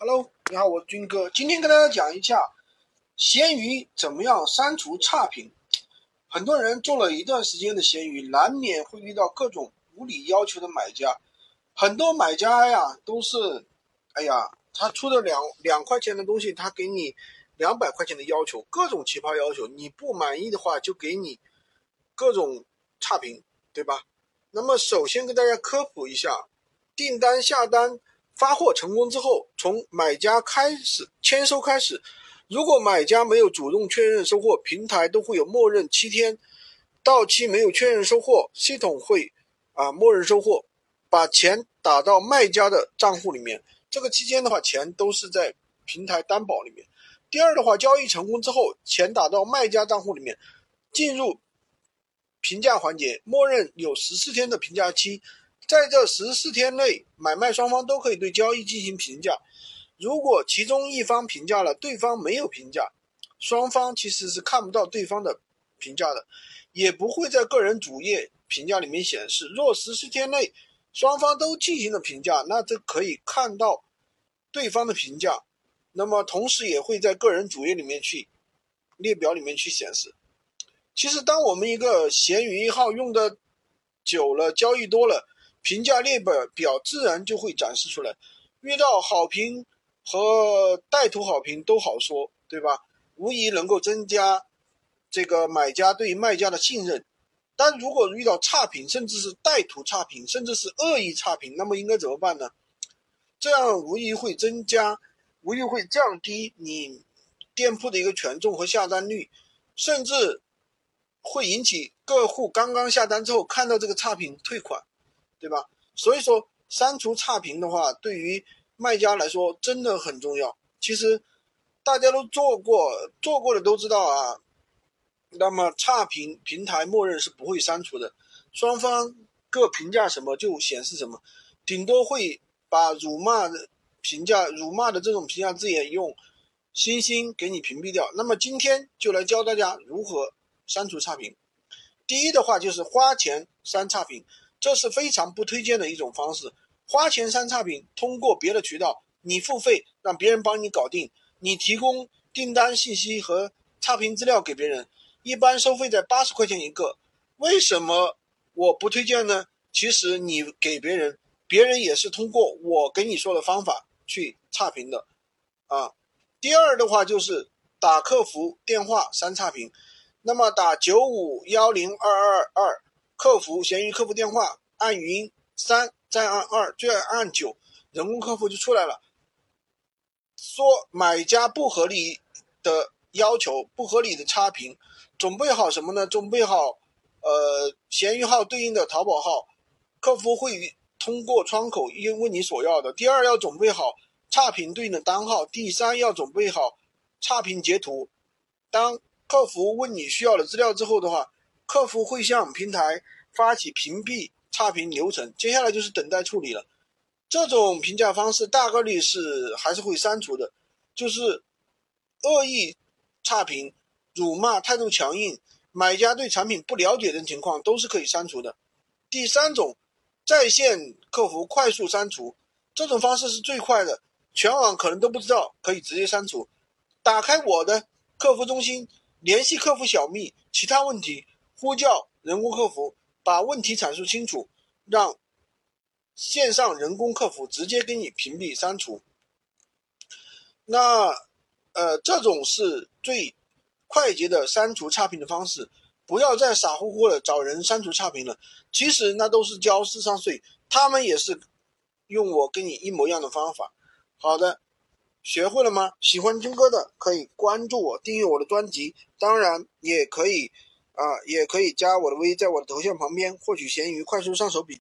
Hello，你好，我是军哥。今天跟大家讲一下闲鱼怎么样删除差评。很多人做了一段时间的闲鱼，难免会遇到各种无理要求的买家。很多买家呀，都是，哎呀，他出的两两块钱的东西，他给你两百块钱的要求，各种奇葩要求。你不满意的话，就给你各种差评，对吧？那么首先跟大家科普一下，订单下单。发货成功之后，从买家开始签收开始，如果买家没有主动确认收货，平台都会有默认七天到期没有确认收货，系统会啊默认收货，把钱打到卖家的账户里面。这个期间的话，钱都是在平台担保里面。第二的话，交易成功之后，钱打到卖家账户里面，进入评价环节，默认有十四天的评价期。在这十四天内，买卖双方都可以对交易进行评价。如果其中一方评价了，对方没有评价，双方其实是看不到对方的评价的，也不会在个人主页评价里面显示。若十四天内双方都进行了评价，那这可以看到对方的评价，那么同时也会在个人主页里面去列表里面去显示。其实，当我们一个闲鱼一号用的久了，交易多了。评价列表表自然就会展示出来，遇到好评和带图好评都好说，对吧？无疑能够增加这个买家对卖家的信任。但如果遇到差评，甚至是带图差评，甚至是恶意差评，那么应该怎么办呢？这样无疑会增加，无疑会降低你店铺的一个权重和下单率，甚至会引起客户刚刚下单之后看到这个差评退款。对吧？所以说删除差评的话，对于卖家来说真的很重要。其实大家都做过，做过的都知道啊。那么差评平台默认是不会删除的，双方各评价什么就显示什么，顶多会把辱骂的评价、辱骂的这种评价字眼用星星给你屏蔽掉。那么今天就来教大家如何删除差评。第一的话就是花钱删差评。这是非常不推荐的一种方式，花钱删差评，通过别的渠道，你付费让别人帮你搞定，你提供订单信息和差评资料给别人，一般收费在八十块钱一个。为什么我不推荐呢？其实你给别人，别人也是通过我给你说的方法去差评的，啊。第二的话就是打客服电话删差评，那么打九五幺零二二二。客服闲鱼客服电话，按语音三，再按二，最后按九，人工客服就出来了。说买家不合理的要求，不合理的差评，准备好什么呢？准备好，呃，闲鱼号对应的淘宝号，客服会通过窗口一问你所要的。第二要准备好差评对应的单号。第三要准备好差评截图。当客服问你需要的资料之后的话。客服会向平台发起屏蔽差评流程，接下来就是等待处理了。这种评价方式大概率是还是会删除的，就是恶意差评、辱骂、态度强硬、买家对产品不了解等情况都是可以删除的。第三种，在线客服快速删除，这种方式是最快的，全网可能都不知道，可以直接删除。打开我的客服中心，联系客服小蜜，其他问题。呼叫人工客服，把问题阐述清楚，让线上人工客服直接给你屏蔽删除。那，呃，这种是最快捷的删除差评的方式。不要再傻乎乎的找人删除差评了，其实那都是交智商税，他们也是用我跟你一模一样的方法。好的，学会了吗？喜欢军哥的可以关注我，订阅我的专辑，当然也可以。啊，也可以加我的微，在我的头像旁边获取闲鱼快速上手笔。